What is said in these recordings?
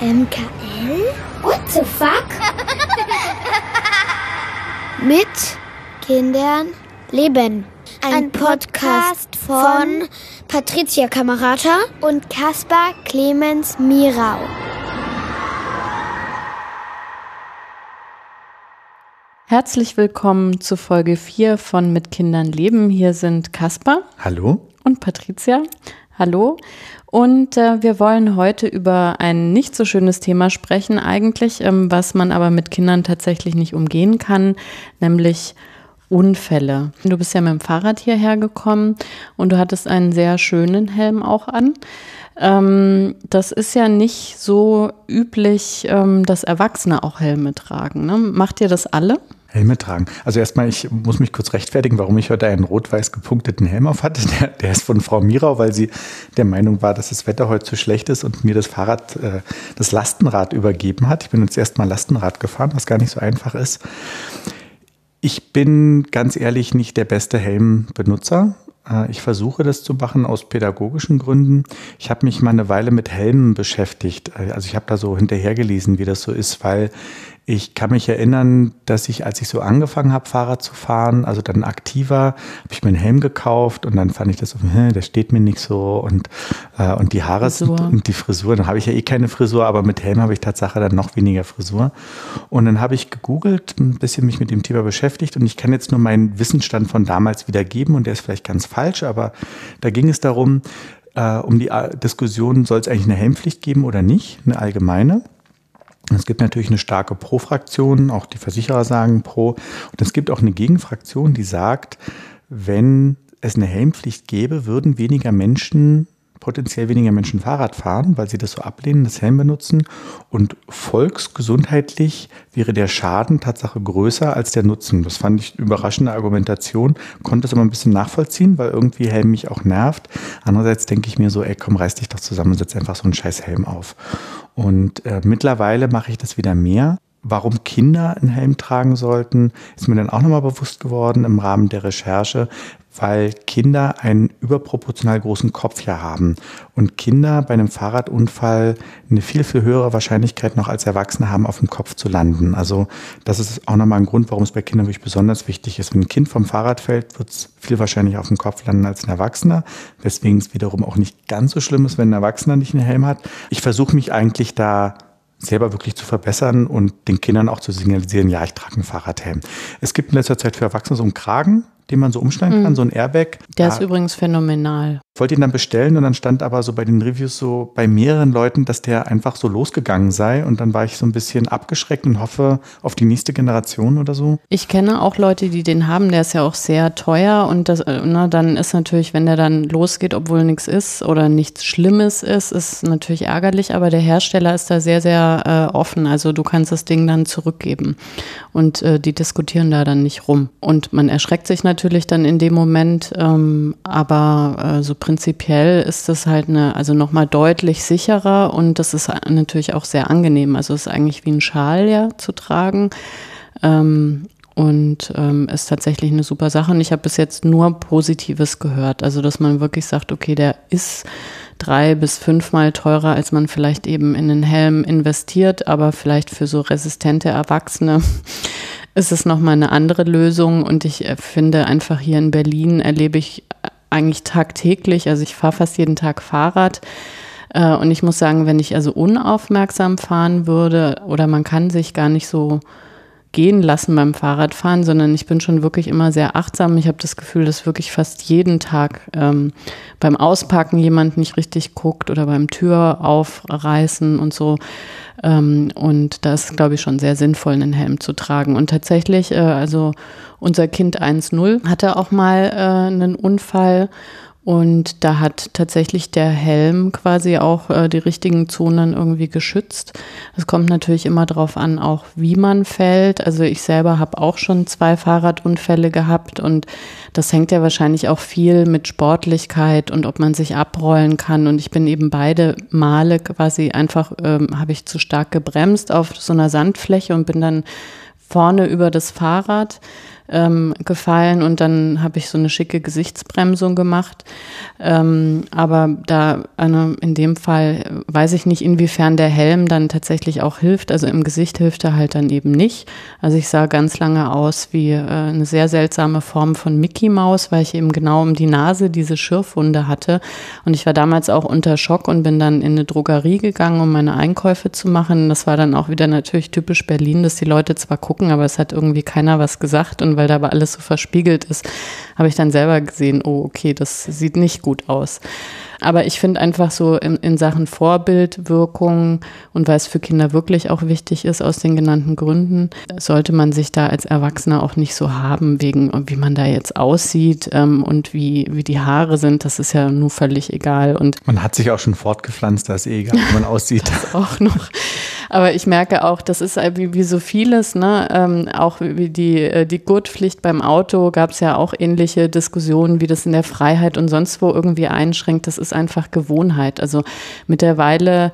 MKL? What the fuck? Mit Kindern leben. Ein, Podcast von Patricia Kamerata und Caspar Clemens Mirau. Herzlich willkommen zu Folge 4 von Mit Kindern leben. Hier sind Caspar. Hallo. Und Patricia. Hallo. Und äh, wir wollen heute über ein nicht so schönes Thema sprechen, eigentlich, ähm, was man aber mit Kindern tatsächlich nicht umgehen kann, nämlich Unfälle. Du bist ja mit dem Fahrrad hierher gekommen und du hattest einen sehr schönen Helm auch an. Ähm, das ist ja nicht so üblich, ähm, dass Erwachsene auch Helme tragen. Ne? Macht ihr das alle? Helme tragen. Also erstmal, ich muss mich kurz rechtfertigen, warum ich heute einen rot-weiß gepunkteten Helm auf hatte. Der, der, ist von Frau Mirau, weil sie der Meinung war, dass das Wetter heute zu schlecht ist und mir das Fahrrad, äh, das Lastenrad übergeben hat. Ich bin jetzt erstmal Lastenrad gefahren, was gar nicht so einfach ist. Ich bin ganz ehrlich nicht der beste Helmbenutzer. Äh, ich versuche das zu machen aus pädagogischen Gründen. Ich habe mich mal eine Weile mit Helmen beschäftigt. Äh, also ich habe da so hinterhergelesen, wie das so ist, weil ich kann mich erinnern, dass ich, als ich so angefangen habe, Fahrrad zu fahren, also dann aktiver, habe ich mir einen Helm gekauft und dann fand ich das so, hm, der steht mir nicht so und, äh, und die Haare Frisur. sind, und die Frisur, dann habe ich ja eh keine Frisur, aber mit Helm habe ich Tatsache dann noch weniger Frisur. Und dann habe ich gegoogelt, ein bisschen mich mit dem Thema beschäftigt und ich kann jetzt nur meinen Wissensstand von damals wiedergeben und der ist vielleicht ganz falsch, aber da ging es darum, äh, um die Diskussion, soll es eigentlich eine Helmpflicht geben oder nicht, eine allgemeine. Es gibt natürlich eine starke Pro-Fraktion, auch die Versicherer sagen Pro. Und es gibt auch eine Gegenfraktion, die sagt, wenn es eine Helmpflicht gäbe, würden weniger Menschen potenziell weniger Menschen Fahrrad fahren, weil sie das so ablehnen, das Helm benutzen. Und volksgesundheitlich wäre der Schaden Tatsache größer als der Nutzen. Das fand ich überraschende Argumentation, konnte es aber ein bisschen nachvollziehen, weil irgendwie Helm mich auch nervt. Andererseits denke ich mir so, ey, komm, reiß dich doch zusammen und setz einfach so einen scheiß Helm auf. Und äh, mittlerweile mache ich das wieder mehr. Warum Kinder einen Helm tragen sollten, ist mir dann auch nochmal bewusst geworden im Rahmen der Recherche, weil Kinder einen überproportional großen Kopf ja haben und Kinder bei einem Fahrradunfall eine viel, viel höhere Wahrscheinlichkeit noch als Erwachsene haben, auf dem Kopf zu landen. Also das ist auch nochmal ein Grund, warum es bei Kindern wirklich besonders wichtig ist. Wenn ein Kind vom Fahrrad fällt, wird es viel wahrscheinlicher auf dem Kopf landen als ein Erwachsener, weswegen es wiederum auch nicht ganz so schlimm ist, wenn ein Erwachsener nicht einen Helm hat. Ich versuche mich eigentlich da selber wirklich zu verbessern und den Kindern auch zu signalisieren, ja, ich trage einen Fahrradhelm. Es gibt in letzter Zeit für Erwachsene so einen Kragen, den man so umschneiden kann, mhm. so ein Airbag. Der ist übrigens phänomenal. Ich wollte ihn dann bestellen und dann stand aber so bei den Reviews so bei mehreren Leuten, dass der einfach so losgegangen sei und dann war ich so ein bisschen abgeschreckt und hoffe auf die nächste Generation oder so. Ich kenne auch Leute, die den haben, der ist ja auch sehr teuer und das, äh, na, dann ist natürlich, wenn der dann losgeht, obwohl nichts ist oder nichts Schlimmes ist, ist natürlich ärgerlich, aber der Hersteller ist da sehr, sehr äh, offen. Also du kannst das Ding dann zurückgeben und äh, die diskutieren da dann nicht rum. Und man erschreckt sich natürlich natürlich dann in dem Moment, ähm, aber äh, so prinzipiell ist das halt eine, also nochmal deutlich sicherer und das ist natürlich auch sehr angenehm. Also es ist eigentlich wie ein Schal ja zu tragen. Ähm, und ähm, ist tatsächlich eine super Sache. Und ich habe bis jetzt nur Positives gehört. Also, dass man wirklich sagt, okay, der ist drei bis fünfmal teurer, als man vielleicht eben in den Helm investiert, aber vielleicht für so resistente Erwachsene ist es nochmal eine andere Lösung. Und ich äh, finde einfach hier in Berlin erlebe ich äh, eigentlich tagtäglich, also ich fahre fast jeden Tag Fahrrad. Äh, und ich muss sagen, wenn ich also unaufmerksam fahren würde oder man kann sich gar nicht so gehen lassen beim Fahrradfahren, sondern ich bin schon wirklich immer sehr achtsam. Ich habe das Gefühl, dass wirklich fast jeden Tag ähm, beim Auspacken jemand nicht richtig guckt oder beim Tür aufreißen und so. Ähm, und da ist, glaube ich, schon sehr sinnvoll, einen Helm zu tragen. Und tatsächlich, äh, also unser Kind 1.0 hatte auch mal äh, einen Unfall und da hat tatsächlich der Helm quasi auch äh, die richtigen Zonen irgendwie geschützt. Es kommt natürlich immer darauf an, auch wie man fällt. Also ich selber habe auch schon zwei Fahrradunfälle gehabt und das hängt ja wahrscheinlich auch viel mit Sportlichkeit und ob man sich abrollen kann. Und ich bin eben beide Male quasi einfach, ähm, habe ich zu stark gebremst auf so einer Sandfläche und bin dann vorne über das Fahrrad ähm, gefallen und dann habe ich so eine schicke Gesichtsbremsung gemacht. Ähm, aber da eine, in dem Fall weiß ich nicht, inwiefern der Helm dann tatsächlich auch hilft. Also im Gesicht hilft er halt dann eben nicht. Also ich sah ganz lange aus wie äh, eine sehr seltsame Form von Mickey Maus, weil ich eben genau um die Nase diese Schürfwunde hatte. Und ich war damals auch unter Schock und bin dann in eine Drogerie gegangen, um meine Einkäufe zu machen. Das war dann auch wieder natürlich typisch Berlin, dass die Leute zwar gucken, aber es hat irgendwie keiner was gesagt. Und weil da aber alles so verspiegelt ist, habe ich dann selber gesehen, oh, okay, das sieht nicht gut aus. Aber ich finde einfach so in, in Sachen Vorbildwirkung und weil es für Kinder wirklich auch wichtig ist, aus den genannten Gründen, sollte man sich da als Erwachsener auch nicht so haben, wegen wie man da jetzt aussieht ähm, und wie, wie die Haare sind. Das ist ja nur völlig egal. Und man hat sich auch schon fortgepflanzt, da ist eh egal, wie man aussieht. das auch noch. Aber ich merke auch, das ist wie, wie so vieles, ne? Ähm, auch wie die, äh, die Gurtpflicht beim Auto gab es ja auch ähnliche Diskussionen, wie das in der Freiheit und sonst wo irgendwie einschränkt. Das ist einfach Gewohnheit. Also mittlerweile,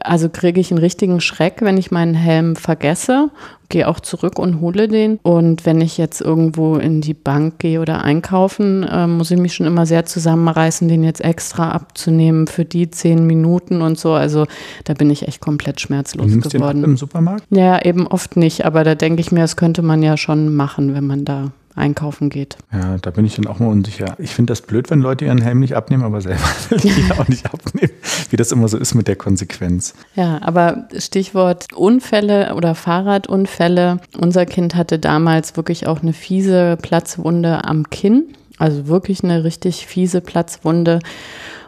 also kriege ich einen richtigen Schreck, wenn ich meinen Helm vergesse gehe auch zurück und hole den. Und wenn ich jetzt irgendwo in die Bank gehe oder einkaufen, äh, muss ich mich schon immer sehr zusammenreißen, den jetzt extra abzunehmen für die zehn Minuten und so. Also da bin ich echt komplett schmerzlos du geworden. Den ab im Supermarkt? Ja, eben oft nicht. Aber da denke ich mir, das könnte man ja schon machen, wenn man da einkaufen geht. Ja, da bin ich dann auch mal unsicher. Ich finde das blöd, wenn Leute ihren Helm nicht abnehmen, aber selber will ich ihn auch nicht abnehmen, wie das immer so ist mit der Konsequenz. Ja, aber Stichwort Unfälle oder Fahrradunfälle. Unser Kind hatte damals wirklich auch eine fiese Platzwunde am Kinn. Also wirklich eine richtig fiese Platzwunde.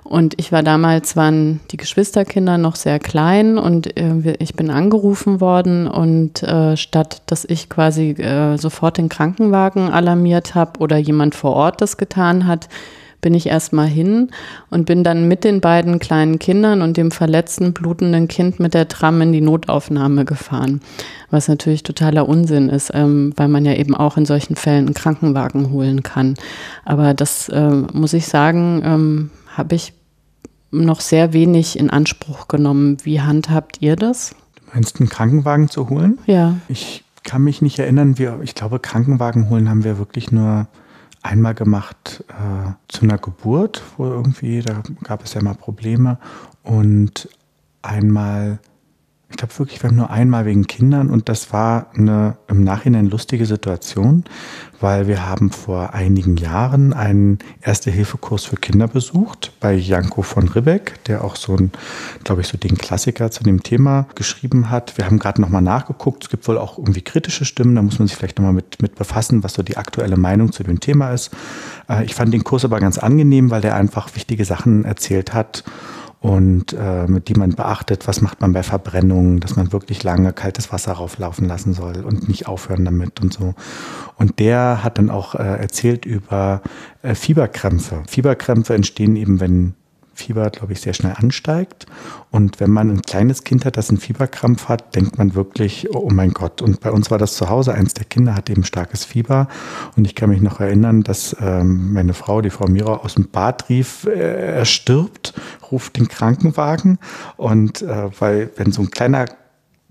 Und ich war damals, waren die Geschwisterkinder noch sehr klein und äh, ich bin angerufen worden und äh, statt dass ich quasi äh, sofort den Krankenwagen alarmiert habe oder jemand vor Ort das getan hat, bin ich erstmal hin und bin dann mit den beiden kleinen Kindern und dem verletzten, blutenden Kind mit der Tram in die Notaufnahme gefahren. Was natürlich totaler Unsinn ist, ähm, weil man ja eben auch in solchen Fällen einen Krankenwagen holen kann. Aber das äh, muss ich sagen, ähm, habe ich noch sehr wenig in Anspruch genommen. Wie handhabt ihr das? Du meinst, einen Krankenwagen zu holen? Ja. Ich kann mich nicht erinnern. Wir, ich glaube, Krankenwagen holen haben wir wirklich nur einmal gemacht äh, zu einer Geburt, wo irgendwie, da gab es ja mal Probleme. Und einmal ich glaube wirklich, wir haben nur einmal wegen Kindern und das war eine im Nachhinein lustige Situation, weil wir haben vor einigen Jahren einen Erste-Hilfe-Kurs für Kinder besucht bei Janko von Ribbeck, der auch so ein, glaube ich, so den Klassiker zu dem Thema geschrieben hat. Wir haben gerade nochmal nachgeguckt. Es gibt wohl auch irgendwie kritische Stimmen. Da muss man sich vielleicht nochmal mit, mit befassen, was so die aktuelle Meinung zu dem Thema ist. Äh, ich fand den Kurs aber ganz angenehm, weil der einfach wichtige Sachen erzählt hat und äh, mit die man beachtet, was macht man bei Verbrennungen, dass man wirklich lange kaltes Wasser rauflaufen lassen soll und nicht aufhören damit und so. Und der hat dann auch äh, erzählt über äh, Fieberkrämpfe. Fieberkrämpfe entstehen eben, wenn Fieber, glaube ich, sehr schnell ansteigt. Und wenn man ein kleines Kind hat, das einen Fieberkrampf hat, denkt man wirklich, oh mein Gott. Und bei uns war das zu Hause. Eins der Kinder hatte eben starkes Fieber. Und ich kann mich noch erinnern, dass ähm, meine Frau, die Frau Mira, aus dem Bad rief, äh, er stirbt, ruft den Krankenwagen. Und äh, weil, wenn so ein kleiner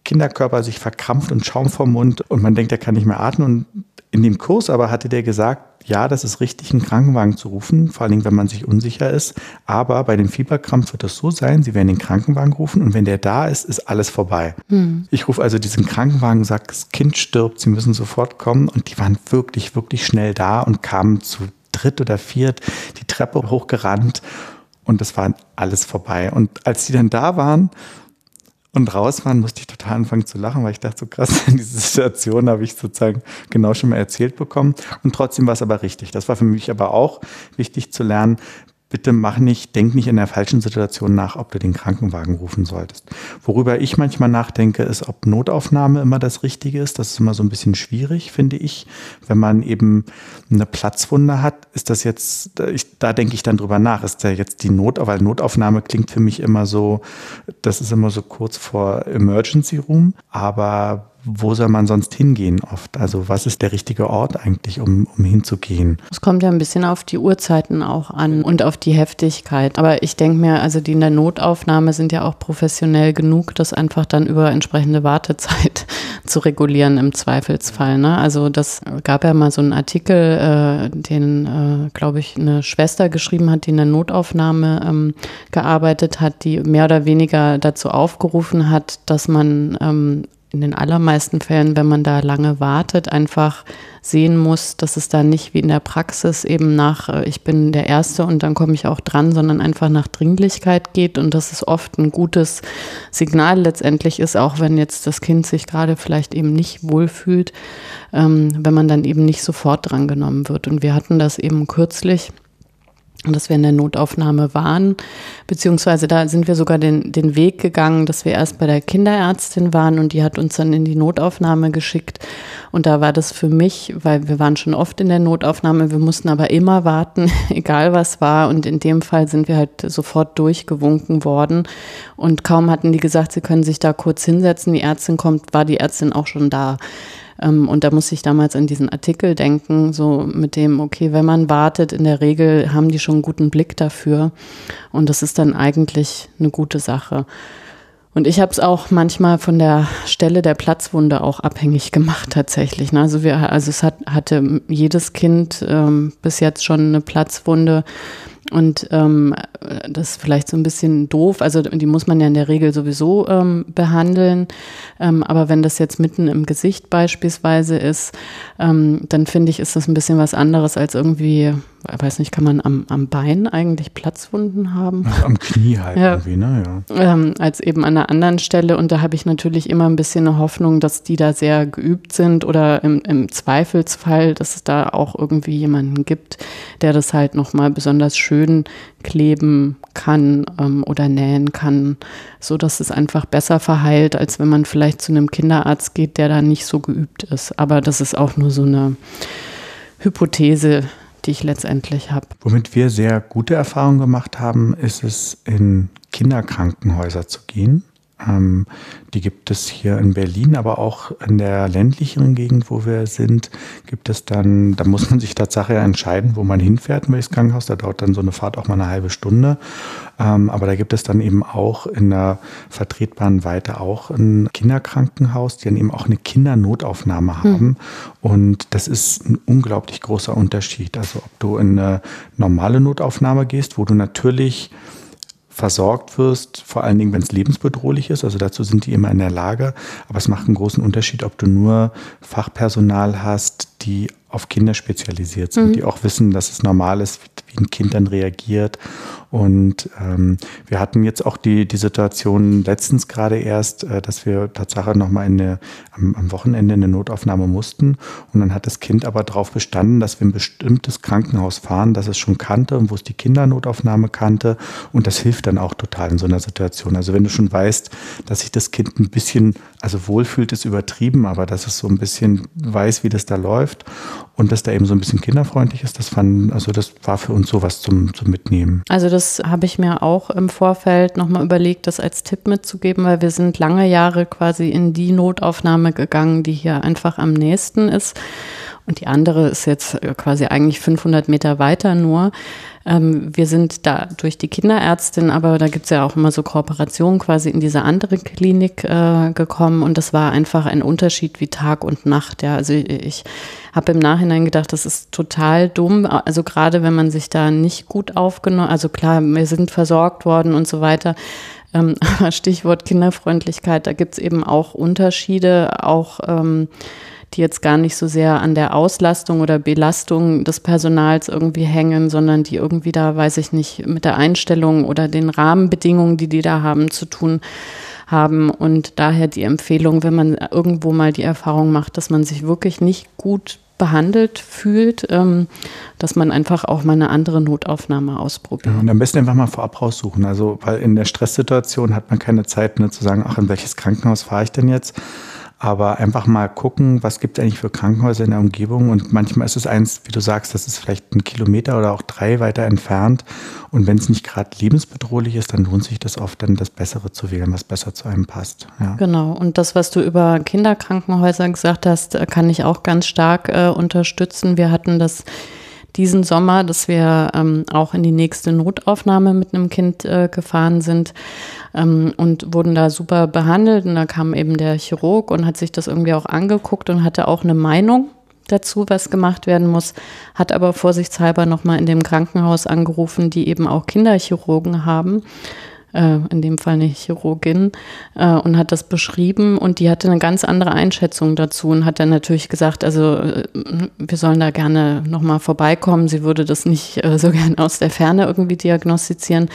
Kinderkörper sich verkrampft und Schaum vom Mund und man denkt, er kann nicht mehr atmen. Und in dem Kurs aber hatte der gesagt, ja, das ist richtig, einen Krankenwagen zu rufen, vor allen Dingen, wenn man sich unsicher ist. Aber bei dem Fieberkrampf wird das so sein, Sie werden den Krankenwagen rufen und wenn der da ist, ist alles vorbei. Hm. Ich rufe also diesen Krankenwagen, sage, das Kind stirbt, Sie müssen sofort kommen. Und die waren wirklich, wirklich schnell da und kamen zu dritt oder viert die Treppe hochgerannt und das war alles vorbei. Und als die dann da waren, und raus waren, musste ich total anfangen zu lachen, weil ich dachte, so krass, diese Situation habe ich sozusagen genau schon mal erzählt bekommen. Und trotzdem war es aber richtig. Das war für mich aber auch wichtig zu lernen, bitte mach nicht, denk nicht in der falschen Situation nach, ob du den Krankenwagen rufen solltest. Worüber ich manchmal nachdenke, ist, ob Notaufnahme immer das Richtige ist. Das ist immer so ein bisschen schwierig, finde ich. Wenn man eben eine Platzwunde hat, ist das jetzt, ich, da denke ich dann drüber nach, ist da jetzt die Not, weil Notaufnahme klingt für mich immer so, das ist immer so kurz vor Emergency Room, aber wo soll man sonst hingehen oft? Also was ist der richtige Ort eigentlich, um, um hinzugehen? Es kommt ja ein bisschen auf die Uhrzeiten auch an und auf die Heftigkeit. Aber ich denke mir, also die in der Notaufnahme sind ja auch professionell genug, das einfach dann über entsprechende Wartezeit zu regulieren im Zweifelsfall. Ne? Also das gab ja mal so einen Artikel, äh, den, äh, glaube ich, eine Schwester geschrieben hat, die in der Notaufnahme ähm, gearbeitet hat, die mehr oder weniger dazu aufgerufen hat, dass man ähm, in den allermeisten Fällen, wenn man da lange wartet, einfach sehen muss, dass es da nicht wie in der Praxis eben nach, äh, ich bin der Erste und dann komme ich auch dran, sondern einfach nach Dringlichkeit geht und dass es oft ein gutes Signal letztendlich ist, auch wenn jetzt das Kind sich gerade vielleicht eben nicht wohlfühlt, ähm, wenn man dann eben nicht sofort drangenommen wird. Und wir hatten das eben kürzlich dass wir in der Notaufnahme waren, beziehungsweise da sind wir sogar den, den Weg gegangen, dass wir erst bei der Kinderärztin waren und die hat uns dann in die Notaufnahme geschickt. Und da war das für mich, weil wir waren schon oft in der Notaufnahme, wir mussten aber immer warten, egal was war. Und in dem Fall sind wir halt sofort durchgewunken worden. Und kaum hatten die gesagt, sie können sich da kurz hinsetzen, die Ärztin kommt, war die Ärztin auch schon da. Ähm, und da muss ich damals an diesen Artikel denken, so mit dem, okay, wenn man wartet, in der Regel haben die schon einen guten Blick dafür. Und das ist dann eigentlich eine gute Sache. Und ich habe es auch manchmal von der Stelle der Platzwunde auch abhängig gemacht tatsächlich. Ne? Also wir, also es hat, hatte jedes Kind ähm, bis jetzt schon eine Platzwunde und ähm, das ist vielleicht so ein bisschen doof. Also die muss man ja in der Regel sowieso ähm, behandeln. Ähm, aber wenn das jetzt mitten im Gesicht beispielsweise ist, ähm, dann finde ich, ist das ein bisschen was anderes als irgendwie ich weiß nicht, kann man am, am Bein eigentlich Platzwunden haben? Also am Knie halt ja. irgendwie, ne? Ja. Ähm, als eben an einer anderen Stelle. Und da habe ich natürlich immer ein bisschen eine Hoffnung, dass die da sehr geübt sind oder im, im Zweifelsfall, dass es da auch irgendwie jemanden gibt, der das halt nochmal besonders schön kleben kann ähm, oder nähen kann, so dass es einfach besser verheilt, als wenn man vielleicht zu einem Kinderarzt geht, der da nicht so geübt ist. Aber das ist auch nur so eine Hypothese, die ich letztendlich habe. Womit wir sehr gute Erfahrungen gemacht haben, ist es, in Kinderkrankenhäuser zu gehen ähm, die gibt es hier in Berlin, aber auch in der ländlicheren Gegend, wo wir sind, gibt es dann, da muss man sich Tatsache entscheiden, wo man hinfährt in welches Krankenhaus. Da dauert dann so eine Fahrt auch mal eine halbe Stunde. Ähm, aber da gibt es dann eben auch in der vertretbaren Weite auch ein Kinderkrankenhaus, die dann eben auch eine Kindernotaufnahme hm. haben. Hm. Und das ist ein unglaublich großer Unterschied. Also ob du in eine normale Notaufnahme gehst, wo du natürlich versorgt wirst, vor allen Dingen, wenn es lebensbedrohlich ist. Also dazu sind die immer in der Lage. Aber es macht einen großen Unterschied, ob du nur Fachpersonal hast, die auf Kinder spezialisiert sind, mhm. die auch wissen, dass es normal ist, wie ein Kind dann reagiert. Und ähm, wir hatten jetzt auch die, die Situation letztens gerade erst, äh, dass wir Tatsache nochmal am, am Wochenende eine Notaufnahme mussten. Und dann hat das Kind aber darauf bestanden, dass wir ein bestimmtes Krankenhaus fahren, das es schon kannte und wo es die Kindernotaufnahme kannte. Und das hilft dann auch total in so einer Situation. Also wenn du schon weißt, dass sich das Kind ein bisschen, also wohlfühlt, ist übertrieben, aber dass es so ein bisschen weiß, wie das da läuft und dass da eben so ein bisschen kinderfreundlich ist, das fand, also das war für uns sowas zum, zum Mitnehmen. Also das habe ich mir auch im Vorfeld nochmal überlegt, das als Tipp mitzugeben, weil wir sind lange Jahre quasi in die Notaufnahme gegangen, die hier einfach am nächsten ist. Und die andere ist jetzt quasi eigentlich 500 Meter weiter nur. Ähm, wir sind da durch die Kinderärztin, aber da gibt es ja auch immer so Kooperationen quasi in diese andere Klinik äh, gekommen und das war einfach ein Unterschied wie Tag und Nacht. Ja, also ich habe im Nachhinein gedacht, das ist total dumm. Also gerade wenn man sich da nicht gut aufgenommen, also klar, wir sind versorgt worden und so weiter. Ähm, Stichwort Kinderfreundlichkeit, da gibt es eben auch Unterschiede, auch ähm, die jetzt gar nicht so sehr an der Auslastung oder Belastung des Personals irgendwie hängen, sondern die irgendwie da, weiß ich nicht, mit der Einstellung oder den Rahmenbedingungen, die die da haben, zu tun haben. Und daher die Empfehlung, wenn man irgendwo mal die Erfahrung macht, dass man sich wirklich nicht gut behandelt fühlt, ähm, dass man einfach auch mal eine andere Notaufnahme ausprobiert. Ja, und am besten einfach mal vorab raussuchen. Also, weil in der Stresssituation hat man keine Zeit, ne, zu sagen, ach, in welches Krankenhaus fahre ich denn jetzt? Aber einfach mal gucken, was gibt es eigentlich für Krankenhäuser in der Umgebung. Und manchmal ist es eins, wie du sagst, das ist vielleicht ein Kilometer oder auch drei weiter entfernt. Und wenn es nicht gerade lebensbedrohlich ist, dann lohnt sich das oft, dann das Bessere zu wählen, was besser zu einem passt. Ja. Genau. Und das, was du über Kinderkrankenhäuser gesagt hast, kann ich auch ganz stark äh, unterstützen. Wir hatten das diesen Sommer, dass wir ähm, auch in die nächste Notaufnahme mit einem Kind äh, gefahren sind ähm, und wurden da super behandelt. Und da kam eben der Chirurg und hat sich das irgendwie auch angeguckt und hatte auch eine Meinung dazu, was gemacht werden muss, hat aber vorsichtshalber nochmal in dem Krankenhaus angerufen, die eben auch Kinderchirurgen haben äh, in dem Fall eine Chirurgin, äh, und hat das beschrieben und die hatte eine ganz andere Einschätzung dazu und hat dann natürlich gesagt, also äh, wir sollen da gerne nochmal vorbeikommen. Sie würde das nicht äh, so gerne aus der Ferne irgendwie diagnostizieren,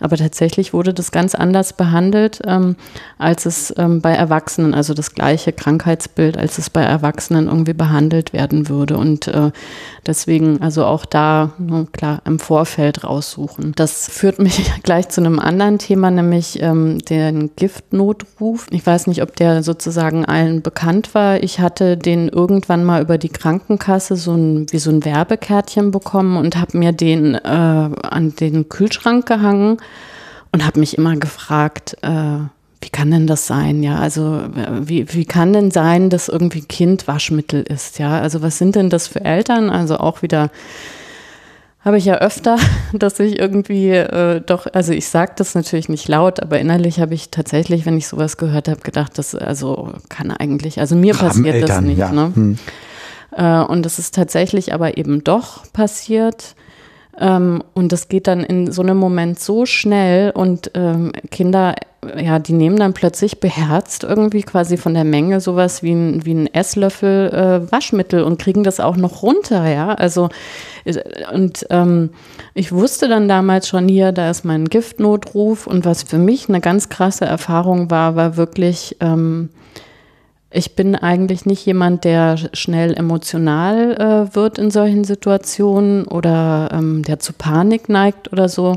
aber tatsächlich wurde das ganz anders behandelt, ähm, als es ähm, bei Erwachsenen, also das gleiche Krankheitsbild, als es bei Erwachsenen irgendwie behandelt werden würde. Und äh, deswegen also auch da, ne, klar, im Vorfeld raussuchen. Das führt mich gleich zu einem anderen Thema, nämlich ähm, den Giftnotruf. Ich weiß nicht, ob der sozusagen allen bekannt war. Ich hatte den irgendwann mal über die Krankenkasse so ein, wie so ein Werbekärtchen bekommen und habe mir den äh, an den Kühlschrank gehangen und habe mich immer gefragt, äh, wie kann denn das sein? Ja, also wie, wie kann denn sein, dass irgendwie Kind Waschmittel ist? Ja, also was sind denn das für Eltern? Also auch wieder habe ich ja öfter, dass ich irgendwie äh, doch, also ich sage das natürlich nicht laut, aber innerlich habe ich tatsächlich, wenn ich sowas gehört habe, gedacht, das also kann eigentlich, also mir passiert Eltern, das nicht. Ja. Ne? Hm. Äh, und es ist tatsächlich aber eben doch passiert. Ähm, und das geht dann in so einem Moment so schnell und ähm, Kinder, ja, die nehmen dann plötzlich beherzt irgendwie quasi von der Menge sowas wie ein, wie ein Esslöffel äh, Waschmittel und kriegen das auch noch runter, ja. Also, äh, und ähm, ich wusste dann damals schon hier, da ist mein Giftnotruf und was für mich eine ganz krasse Erfahrung war, war wirklich, ähm, ich bin eigentlich nicht jemand, der schnell emotional äh, wird in solchen Situationen oder ähm, der zu Panik neigt oder so.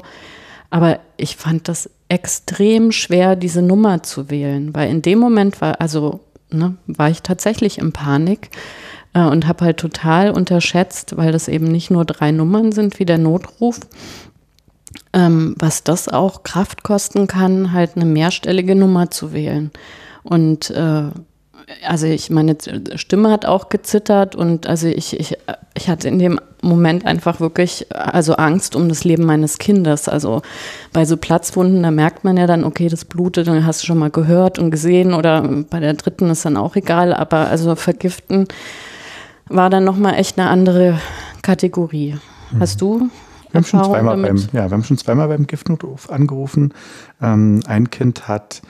Aber ich fand das extrem schwer, diese Nummer zu wählen, weil in dem Moment war, also ne, war ich tatsächlich in Panik äh, und habe halt total unterschätzt, weil das eben nicht nur drei Nummern sind wie der Notruf, ähm, was das auch Kraft kosten kann, halt eine mehrstellige Nummer zu wählen. Und äh, also ich meine Stimme hat auch gezittert und also ich, ich, ich hatte in dem Moment einfach wirklich also Angst um das Leben meines Kindes. Also bei so Platzwunden, da merkt man ja dann, okay, das blutet, dann hast du schon mal gehört und gesehen oder bei der dritten ist dann auch egal, aber also vergiften war dann nochmal echt eine andere Kategorie. Mhm. Hast du? Wir haben, schon zweimal beim, ja, wir haben schon zweimal beim Giftnotruf angerufen. Ähm, ein Kind hat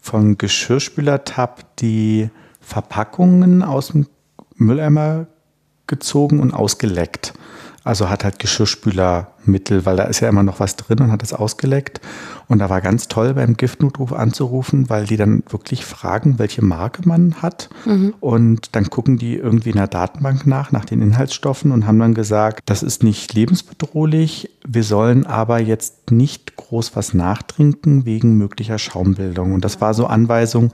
von Geschirrspüler-Tab die Verpackungen aus dem Mülleimer gezogen und ausgeleckt. Also hat halt Geschirrspülermittel, weil da ist ja immer noch was drin und hat es ausgeleckt. Und da war ganz toll beim Giftnotruf anzurufen, weil die dann wirklich fragen, welche Marke man hat. Mhm. Und dann gucken die irgendwie in der Datenbank nach, nach den Inhaltsstoffen und haben dann gesagt, das ist nicht lebensbedrohlich. Wir sollen aber jetzt nicht groß was nachtrinken wegen möglicher Schaumbildung. Und das war so Anweisung,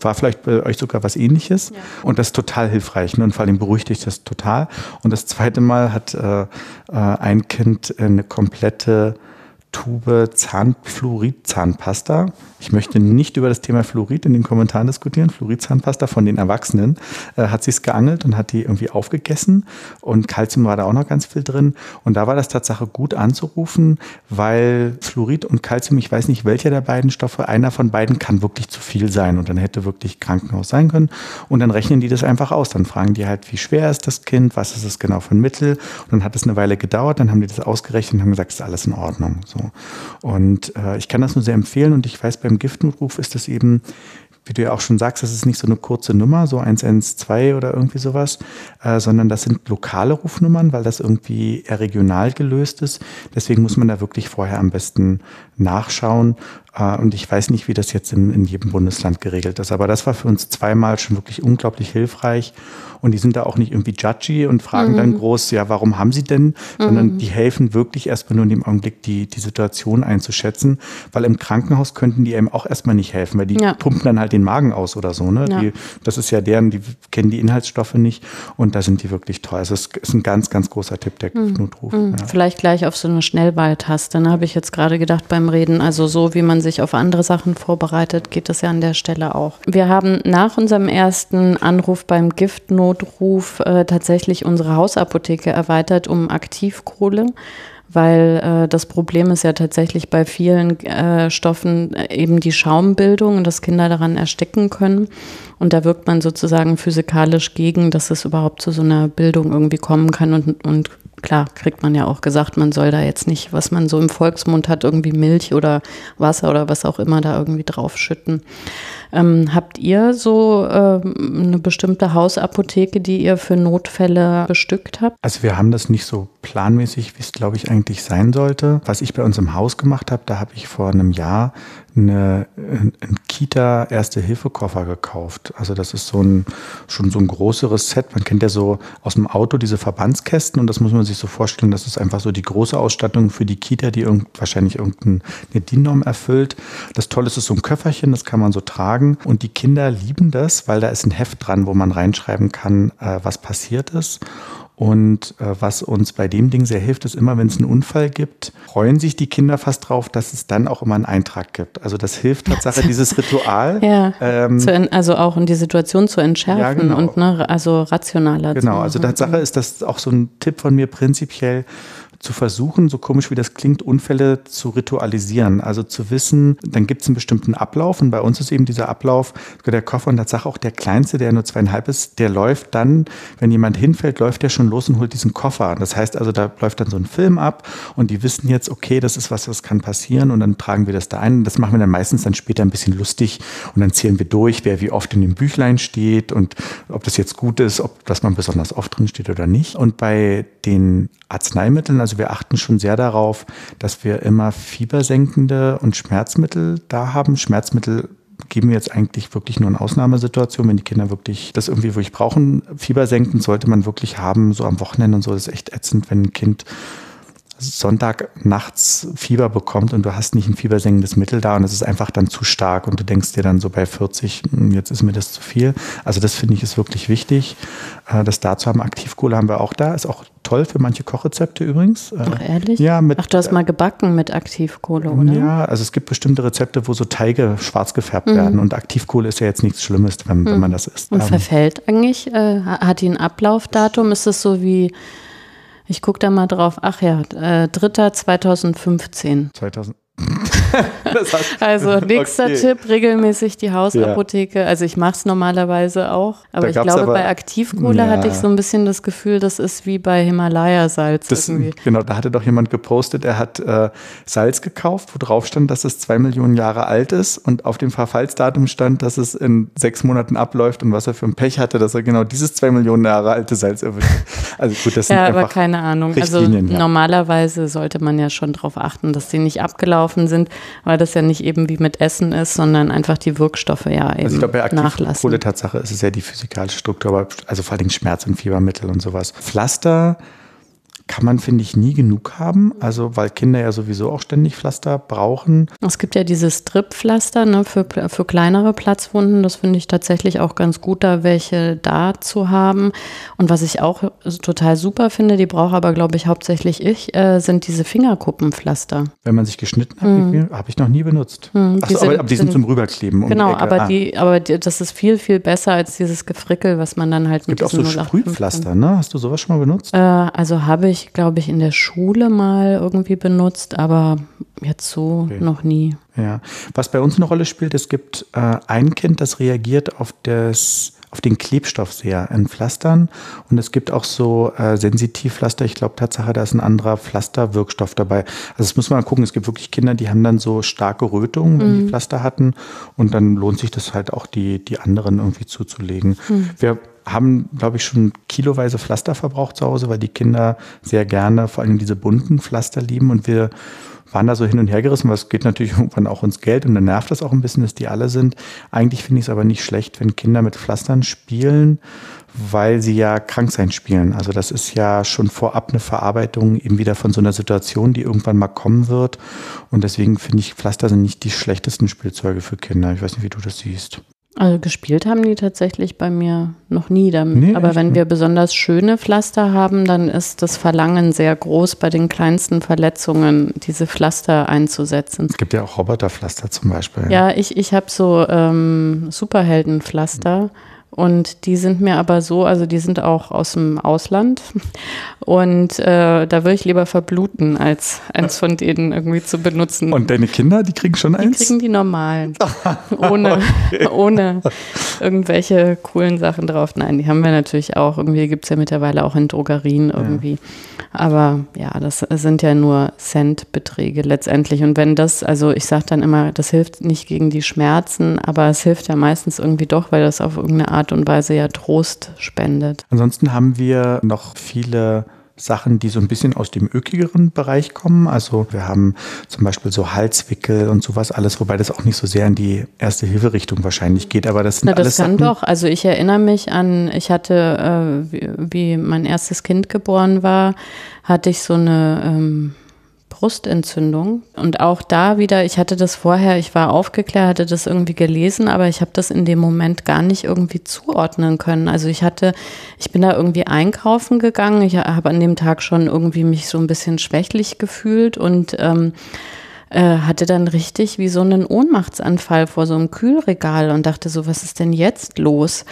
war vielleicht bei euch sogar was ähnliches. Ja. Und das ist total hilfreich. Ne? Und vor allem beruhigt dich das total. Und das zweite Mal hat äh, äh ein Kind eine komplette Tube Zahnfluorid-Zahnpasta. Ich möchte nicht über das Thema Fluorid in den Kommentaren diskutieren. Fluorid-Zahnpasta von den Erwachsenen äh, hat sie es geangelt und hat die irgendwie aufgegessen. Und Kalzium war da auch noch ganz viel drin. Und da war das Tatsache gut anzurufen, weil Fluorid und Kalzium, ich weiß nicht welcher der beiden Stoffe, einer von beiden kann wirklich zu viel sein. Und dann hätte wirklich Krankenhaus sein können. Und dann rechnen die das einfach aus. Dann fragen die halt, wie schwer ist das Kind, was ist es genau für ein Mittel. Und dann hat es eine Weile gedauert. Dann haben die das ausgerechnet und haben gesagt, ist alles in Ordnung. So. Und äh, ich kann das nur sehr empfehlen und ich weiß, beim Giftnotruf ist das eben wie du ja auch schon sagst, das ist nicht so eine kurze Nummer, so 112 oder irgendwie sowas, äh, sondern das sind lokale Rufnummern, weil das irgendwie eher regional gelöst ist. Deswegen muss man da wirklich vorher am besten nachschauen. Äh, und ich weiß nicht, wie das jetzt in, in jedem Bundesland geregelt ist. Aber das war für uns zweimal schon wirklich unglaublich hilfreich. Und die sind da auch nicht irgendwie judgy und fragen mhm. dann groß, ja, warum haben sie denn? Sondern mhm. die helfen wirklich erstmal nur in dem Augenblick, die, die Situation einzuschätzen. Weil im Krankenhaus könnten die eben auch erstmal nicht helfen, weil die ja. pumpen dann halt den Magen aus oder so. Ne? Ja. Die, das ist ja deren, die kennen die Inhaltsstoffe nicht. Und da sind die wirklich toll. Also es ist ein ganz, ganz großer Tipp, der mhm. Notruf. Mhm. Ja. Vielleicht gleich auf so eine Schnellwahltaste. Da habe ich jetzt gerade gedacht beim Reden. Also so, wie man sich sich auf andere Sachen vorbereitet, geht das ja an der Stelle auch. Wir haben nach unserem ersten Anruf beim Giftnotruf äh, tatsächlich unsere Hausapotheke erweitert um Aktivkohle weil äh, das Problem ist ja tatsächlich bei vielen äh, Stoffen äh, eben die Schaumbildung und dass Kinder daran ersticken können. Und da wirkt man sozusagen physikalisch gegen, dass es überhaupt zu so einer Bildung irgendwie kommen kann. Und, und klar, kriegt man ja auch gesagt, man soll da jetzt nicht, was man so im Volksmund hat, irgendwie Milch oder Wasser oder was auch immer da irgendwie draufschütten. Ähm, habt ihr so äh, eine bestimmte Hausapotheke, die ihr für Notfälle bestückt habt? Also wir haben das nicht so planmäßig, wie es glaube ich eigentlich sein sollte. Was ich bei uns im Haus gemacht habe, da habe ich vor einem Jahr eine, ein Kita-Erste-Hilfe-Koffer gekauft. Also das ist so ein, schon so ein größeres Set. Man kennt ja so aus dem Auto diese Verbandskästen und das muss man sich so vorstellen, das ist einfach so die große Ausstattung für die Kita, die irgend, wahrscheinlich irgendeine DIN-Norm erfüllt. Das Tolle ist, es ist so ein Köfferchen, das kann man so tragen und die Kinder lieben das, weil da ist ein Heft dran, wo man reinschreiben kann, äh, was passiert ist. Und äh, was uns bei dem Ding sehr hilft, ist immer, wenn es einen Unfall gibt, freuen sich die Kinder fast drauf, dass es dann auch immer einen Eintrag gibt. Also das hilft Tatsache, dieses Ritual. ja, ähm, also auch in die Situation zu entschärfen ja, genau. und ne, also rationaler genau, zu Genau, also Tatsache ist das auch so ein Tipp von mir prinzipiell, zu versuchen, so komisch wie das klingt, Unfälle zu ritualisieren. Also zu wissen, dann gibt es einen bestimmten Ablauf und bei uns ist eben dieser Ablauf, der Koffer und Tatsache auch der kleinste, der nur zweieinhalb ist, der läuft dann, wenn jemand hinfällt, läuft der schon los und holt diesen Koffer. Das heißt also, da läuft dann so ein Film ab und die wissen jetzt, okay, das ist was, was kann passieren und dann tragen wir das da ein. Das machen wir dann meistens dann später ein bisschen lustig und dann zählen wir durch, wer wie oft in dem Büchlein steht und ob das jetzt gut ist, ob das man besonders oft drin steht oder nicht. Und bei den Arzneimitteln, also wir achten schon sehr darauf, dass wir immer fiebersenkende und Schmerzmittel da haben. Schmerzmittel geben wir jetzt eigentlich wirklich nur in Ausnahmesituationen, wenn die Kinder wirklich das irgendwie wirklich brauchen. Fiebersenkend sollte man wirklich haben, so am Wochenende und so. Das ist echt ätzend, wenn ein Kind Sonntag nachts Fieber bekommt und du hast nicht ein fiebersenkendes Mittel da und es ist einfach dann zu stark und du denkst dir dann so bei 40, hm, jetzt ist mir das zu viel. Also das finde ich ist wirklich wichtig, äh, das da zu haben. Aktivkohle haben wir auch da, ist auch toll für manche Kochrezepte übrigens. Äh, Ach ehrlich? Ja, mit, Ach, du hast mal gebacken mit Aktivkohle, oder? Ja, also es gibt bestimmte Rezepte, wo so Teige schwarz gefärbt mhm. werden und Aktivkohle ist ja jetzt nichts Schlimmes, wenn, mhm. wenn man das isst. Und ähm, verfällt eigentlich, äh, hat die ein Ablaufdatum? Ist es so wie ich gucke da mal drauf. Ach ja, äh, 3. 2015. 2000. also nächster okay. Tipp, regelmäßig die Hausapotheke. Ja. Also ich mache es normalerweise auch, aber da ich glaube, aber, bei Aktivkohle ja. hatte ich so ein bisschen das Gefühl, das ist wie bei Himalaya-Salz. Genau, da hatte doch jemand gepostet, er hat äh, Salz gekauft, wo drauf stand, dass es zwei Millionen Jahre alt ist und auf dem Verfallsdatum stand, dass es in sechs Monaten abläuft und was er für ein Pech hatte, dass er genau dieses zwei Millionen Jahre alte Salz erwischt. Also gut, das sind ja, aber keine Ahnung. Also normalerweise sollte man ja schon darauf achten, dass die nicht abgelaufen sind weil das ja nicht eben wie mit Essen ist, sondern einfach die Wirkstoffe ja eben also ich glaube, bei nachlassen. Tatsache ist es ja die physikalische Struktur, aber also vor allem Schmerz- und Fiebermittel und sowas. Pflaster kann man, finde ich, nie genug haben. Also, weil Kinder ja sowieso auch ständig Pflaster brauchen. Es gibt ja dieses Strip-Pflaster ne, für, für kleinere Platzwunden. Das finde ich tatsächlich auch ganz gut, da welche da zu haben. Und was ich auch total super finde, die brauche aber, glaube ich, hauptsächlich ich, äh, sind diese Fingerkuppenpflaster. Wenn man sich geschnitten hat, mhm. habe ich noch nie benutzt. Mhm, Achso, aber, aber, die sind, sind zum Rüberkleben. Genau, aber, ah. die, aber die, das ist viel, viel besser als dieses Gefrickel, was man dann halt es mit gibt auch so Sprühpflaster, ne? Hast du sowas schon mal benutzt? Äh, also habe ich ich, glaube ich, in der Schule mal irgendwie benutzt, aber jetzt so okay. noch nie. Ja, was bei uns eine Rolle spielt, es gibt äh, ein Kind, das reagiert auf das auf den Klebstoff sehr in Pflastern und es gibt auch so äh, Sensitivpflaster. Ich glaube Tatsache, da ist ein anderer Pflasterwirkstoff dabei. Also das muss man mal gucken. Es gibt wirklich Kinder, die haben dann so starke Rötungen, wenn mhm. die Pflaster hatten und dann lohnt sich das halt auch die die anderen irgendwie zuzulegen. Mhm. Wir haben, glaube ich, schon kiloweise Pflaster verbraucht zu Hause, weil die Kinder sehr gerne vor allem diese bunten Pflaster lieben und wir waren da so hin und her gerissen, was geht natürlich irgendwann auch ins Geld und dann nervt das auch ein bisschen, dass die alle sind. Eigentlich finde ich es aber nicht schlecht, wenn Kinder mit Pflastern spielen, weil sie ja krank sein spielen. Also das ist ja schon vorab eine Verarbeitung eben wieder von so einer Situation, die irgendwann mal kommen wird. Und deswegen finde ich, Pflaster sind nicht die schlechtesten Spielzeuge für Kinder. Ich weiß nicht, wie du das siehst. Also gespielt haben die tatsächlich bei mir noch nie damit. Nee, Aber wenn wir besonders schöne Pflaster haben, dann ist das Verlangen sehr groß, bei den kleinsten Verletzungen diese Pflaster einzusetzen. Es gibt ja auch Roboterpflaster zum Beispiel. Ja, ich, ich habe so ähm, Superheldenpflaster. Mhm und die sind mir aber so, also die sind auch aus dem Ausland. Und äh, da würde ich lieber verbluten, als eins von denen irgendwie zu benutzen. Und deine Kinder, die kriegen schon eins? Die kriegen die normalen. ohne, ohne irgendwelche coolen Sachen drauf. Nein, die haben wir natürlich auch. Irgendwie gibt es ja mittlerweile auch in Drogerien irgendwie. Ja. Aber ja, das sind ja nur Centbeträge letztendlich. Und wenn das, also ich sage dann immer, das hilft nicht gegen die Schmerzen, aber es hilft ja meistens irgendwie doch, weil das auf irgendeine Art und Weise ja Trost spendet. Ansonsten haben wir noch viele Sachen, die so ein bisschen aus dem ökigeren Bereich kommen. Also wir haben zum Beispiel so Halswickel und sowas alles, wobei das auch nicht so sehr in die erste Hilferichtung wahrscheinlich geht. Aber das sind Na, das alles kann Sachen, doch. Also ich erinnere mich an, ich hatte, äh, wie, wie, mein erstes Kind geboren war, hatte ich so eine ähm, Brustentzündung. Und auch da wieder, ich hatte das vorher, ich war aufgeklärt, hatte das irgendwie gelesen, aber ich habe das in dem Moment gar nicht irgendwie zuordnen können. Also ich hatte, ich bin da irgendwie einkaufen gegangen. Ich habe an dem Tag schon irgendwie mich so ein bisschen schwächlich gefühlt und ähm, äh, hatte dann richtig wie so einen Ohnmachtsanfall vor so einem Kühlregal und dachte so, was ist denn jetzt los?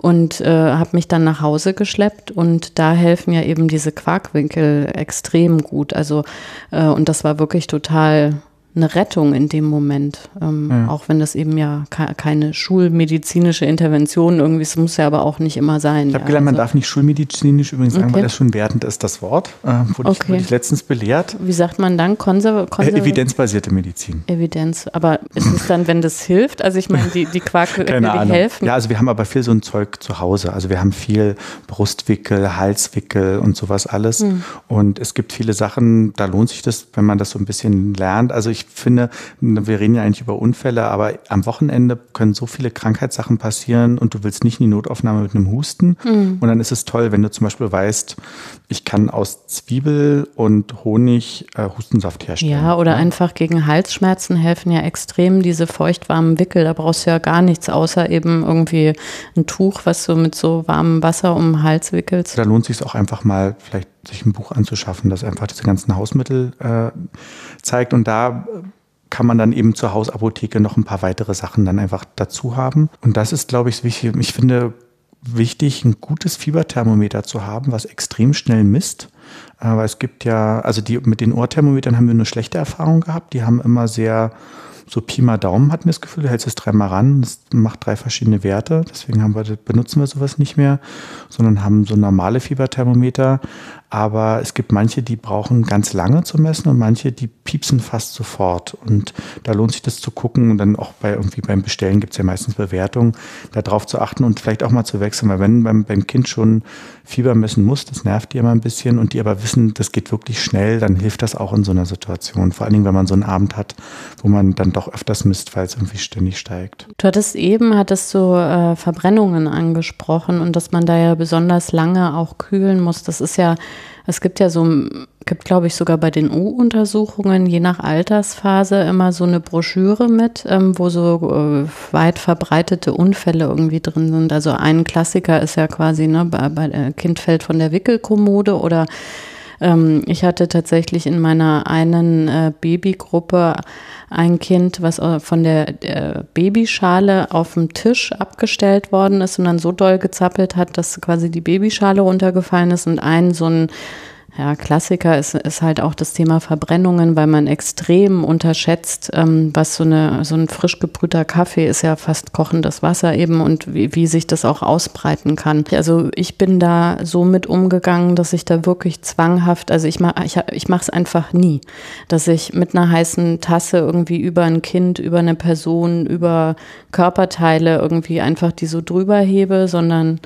Und äh, habe mich dann nach Hause geschleppt und da helfen ja eben diese Quarkwinkel extrem gut. Also äh, und das war wirklich total eine Rettung in dem Moment. Ähm, ja. Auch wenn das eben ja keine schulmedizinische Intervention irgendwie ist, muss ja aber auch nicht immer sein. Ich habe ja, gelernt, also. man darf nicht schulmedizinisch übrigens sagen, okay. weil das schon wertend ist, das Wort. Äh, wurde, okay. ich, wurde ich letztens belehrt. Wie sagt man dann? Konser Konser äh, evidenzbasierte Medizin. Evidenz. Aber ist es dann, wenn das hilft? Also ich meine, die, die Quark die Ahnung. helfen. Ja, also wir haben aber viel so ein Zeug zu Hause. Also wir haben viel Brustwickel, Halswickel und sowas alles. Hm. Und es gibt viele Sachen, da lohnt sich das, wenn man das so ein bisschen lernt. Also ich ich finde, wir reden ja eigentlich über Unfälle, aber am Wochenende können so viele Krankheitssachen passieren und du willst nicht in die Notaufnahme mit einem Husten. Mhm. Und dann ist es toll, wenn du zum Beispiel weißt, ich kann aus Zwiebel und Honig äh, Hustensaft herstellen. Ja, oder ja. einfach gegen Halsschmerzen helfen ja extrem diese feuchtwarmen Wickel. Da brauchst du ja gar nichts, außer eben irgendwie ein Tuch, was du mit so warmem Wasser um den Hals wickelst. Da lohnt sich auch einfach mal vielleicht sich ein Buch anzuschaffen, das einfach diese ganzen Hausmittel äh, zeigt. Und da kann man dann eben zur Hausapotheke noch ein paar weitere Sachen dann einfach dazu haben. Und das ist, glaube ich, wichtig. Ich finde wichtig, ein gutes Fieberthermometer zu haben, was extrem schnell misst. Aber es gibt ja, also die, mit den Ohrthermometern haben wir eine schlechte Erfahrung gehabt. Die haben immer sehr so Pi mal Daumen hat mir das Gefühl, du hältst es dreimal ran, das macht drei verschiedene Werte, deswegen haben wir, benutzen wir sowas nicht mehr, sondern haben so normale Fieberthermometer. Aber es gibt manche, die brauchen ganz lange zu messen und manche, die piepsen fast sofort. Und da lohnt sich das zu gucken und dann auch bei irgendwie beim Bestellen gibt es ja meistens Bewertungen, darauf zu achten und vielleicht auch mal zu wechseln, weil wenn beim, beim Kind schon Fieber messen muss, das nervt die immer ein bisschen und die aber wissen, das geht wirklich schnell, dann hilft das auch in so einer Situation. Vor allen Dingen, wenn man so einen Abend hat, wo man dann doch öfters misst, weil es irgendwie ständig steigt. Du hattest eben, hattest du äh, Verbrennungen angesprochen und dass man da ja besonders lange auch kühlen muss. Das ist ja es gibt ja so, gibt glaube ich sogar bei den U-Untersuchungen je nach Altersphase immer so eine Broschüre mit, ähm, wo so äh, weit verbreitete Unfälle irgendwie drin sind. Also ein Klassiker ist ja quasi, ne, bei, bei äh, Kind fällt von der Wickelkommode oder ähm, ich hatte tatsächlich in meiner einen äh, Babygruppe ein Kind, was äh, von der äh, Babyschale auf dem Tisch abgestellt worden ist und dann so doll gezappelt hat, dass quasi die Babyschale runtergefallen ist und ein so ein ja, Klassiker ist, ist halt auch das Thema Verbrennungen, weil man extrem unterschätzt, ähm, was so, eine, so ein frisch gebrühter Kaffee ist ja fast kochendes Wasser eben und wie, wie sich das auch ausbreiten kann. Also ich bin da so mit umgegangen, dass ich da wirklich zwanghaft, also ich mache ich, ich mache es einfach nie, dass ich mit einer heißen Tasse irgendwie über ein Kind, über eine Person, über Körperteile irgendwie einfach die so drüber hebe, sondern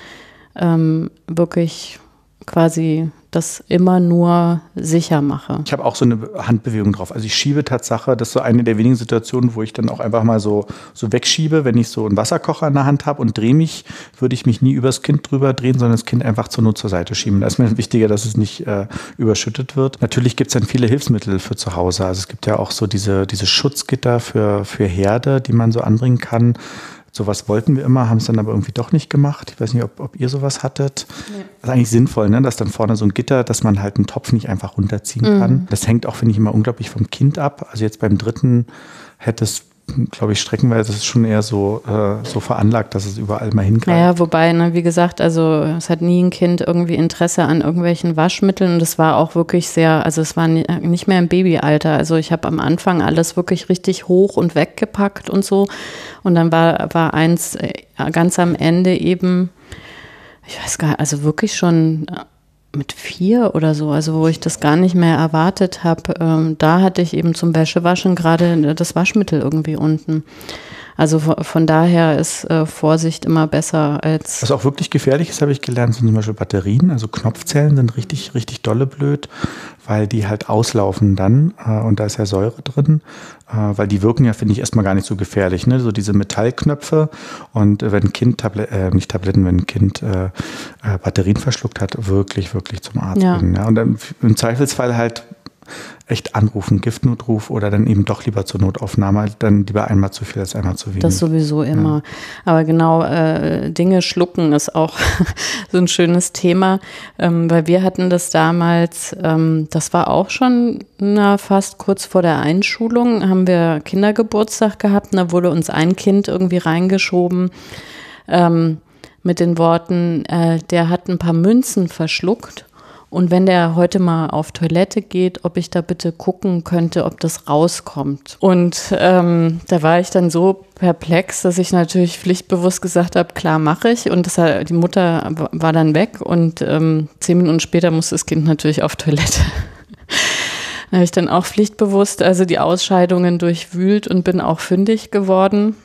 ähm, wirklich quasi das immer nur sicher mache. Ich habe auch so eine Handbewegung drauf. Also ich schiebe Tatsache, das ist so eine der wenigen Situationen, wo ich dann auch einfach mal so, so wegschiebe, wenn ich so einen Wasserkocher in der Hand habe und drehe mich, würde ich mich nie übers Kind drüber drehen, sondern das Kind einfach zur Not zur Seite schieben. Da ist mir wichtiger, dass es nicht äh, überschüttet wird. Natürlich gibt es dann viele Hilfsmittel für zu Hause. Also es gibt ja auch so diese, diese Schutzgitter für, für Herde, die man so anbringen kann Sowas wollten wir immer, haben es dann aber irgendwie doch nicht gemacht. Ich weiß nicht, ob, ob ihr sowas hattet. Nee. Das ist eigentlich sinnvoll, ne? dass dann vorne so ein Gitter, dass man halt einen Topf nicht einfach runterziehen mhm. kann. Das hängt auch, finde ich, immer unglaublich vom Kind ab. Also jetzt beim dritten hätte es glaube ich, streckenweise ist es schon eher so, äh, so veranlagt, dass es überall mal hingreift. Naja, wobei, ne, wie gesagt, also es hat nie ein Kind irgendwie Interesse an irgendwelchen Waschmitteln und es war auch wirklich sehr, also es war nicht mehr im Babyalter. Also ich habe am Anfang alles wirklich richtig hoch und weggepackt und so. Und dann war, war eins äh, ganz am Ende eben, ich weiß gar nicht, also wirklich schon mit vier oder so, also wo ich das gar nicht mehr erwartet habe, ähm, da hatte ich eben zum Wäschewaschen gerade das Waschmittel irgendwie unten. Also von daher ist äh, Vorsicht immer besser als. Was auch wirklich gefährlich ist, habe ich gelernt, sind zum Beispiel Batterien. Also Knopfzellen sind richtig, richtig dolle blöd, weil die halt auslaufen dann äh, und da ist ja Säure drin, äh, weil die wirken ja, finde ich, erstmal gar nicht so gefährlich. Ne? So diese Metallknöpfe und wenn ein Kind, Tablet, äh, nicht Tabletten, wenn ein Kind äh, Batterien verschluckt hat, wirklich, wirklich zum Arzt ja. bringen. Ja? Und im Zweifelsfall halt echt anrufen, Giftnotruf oder dann eben doch lieber zur Notaufnahme, dann lieber einmal zu viel als einmal zu wenig. Das sowieso immer. Ja. Aber genau, äh, Dinge schlucken ist auch so ein schönes Thema, ähm, weil wir hatten das damals, ähm, das war auch schon na, fast kurz vor der Einschulung, haben wir Kindergeburtstag gehabt und da wurde uns ein Kind irgendwie reingeschoben. Ähm, mit den Worten, äh, der hat ein paar Münzen verschluckt und wenn der heute mal auf Toilette geht, ob ich da bitte gucken könnte, ob das rauskommt. Und ähm, da war ich dann so perplex, dass ich natürlich pflichtbewusst gesagt habe, klar mache ich. Und das, die Mutter war dann weg und ähm, zehn Minuten später musste das Kind natürlich auf Toilette. da habe ich dann auch pflichtbewusst also die Ausscheidungen durchwühlt und bin auch fündig geworden.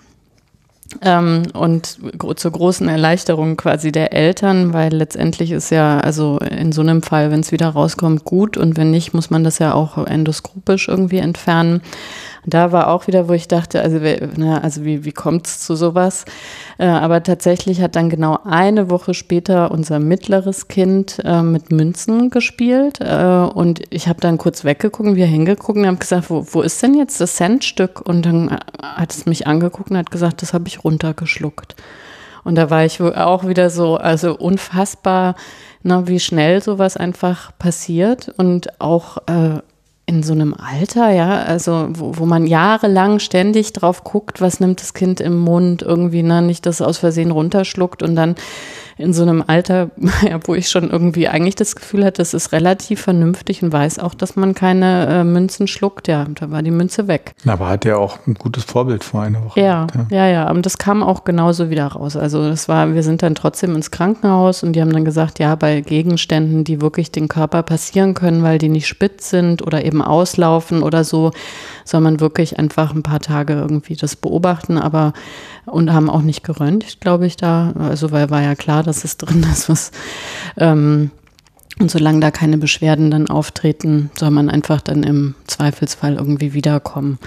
Ähm, und zur großen Erleichterung quasi der Eltern, weil letztendlich ist ja, also in so einem Fall, wenn es wieder rauskommt, gut. Und wenn nicht, muss man das ja auch endoskopisch irgendwie entfernen da war auch wieder, wo ich dachte, also, na, also wie, wie kommt es zu sowas? Äh, aber tatsächlich hat dann genau eine Woche später unser mittleres Kind äh, mit Münzen gespielt. Äh, und ich habe dann kurz weggeguckt, wir hingeguckt und haben gesagt, wo, wo ist denn jetzt das Centstück? Und dann hat es mich angeguckt und hat gesagt, das habe ich runtergeschluckt. Und da war ich auch wieder so, also unfassbar, na, wie schnell sowas einfach passiert und auch äh, in so einem Alter, ja, also wo, wo man jahrelang ständig drauf guckt, was nimmt das Kind im Mund, irgendwie, ne, nicht das aus Versehen runterschluckt und dann in so einem Alter, wo ich schon irgendwie eigentlich das Gefühl hatte, das ist relativ vernünftig und weiß auch, dass man keine äh, Münzen schluckt. Ja, da war die Münze weg. Aber hat er auch ein gutes Vorbild vor einer Woche. Ja, ja, ja, ja. Und das kam auch genauso wieder raus. Also das war, wir sind dann trotzdem ins Krankenhaus und die haben dann gesagt, ja, bei Gegenständen, die wirklich den Körper passieren können, weil die nicht spitz sind oder eben auslaufen oder so, soll man wirklich einfach ein paar Tage irgendwie das beobachten, aber und haben auch nicht geröntgt, glaube ich, da. Also weil war ja klar, dass es drin ist, was ähm, und solange da keine Beschwerden dann auftreten, soll man einfach dann im Zweifelsfall irgendwie wiederkommen.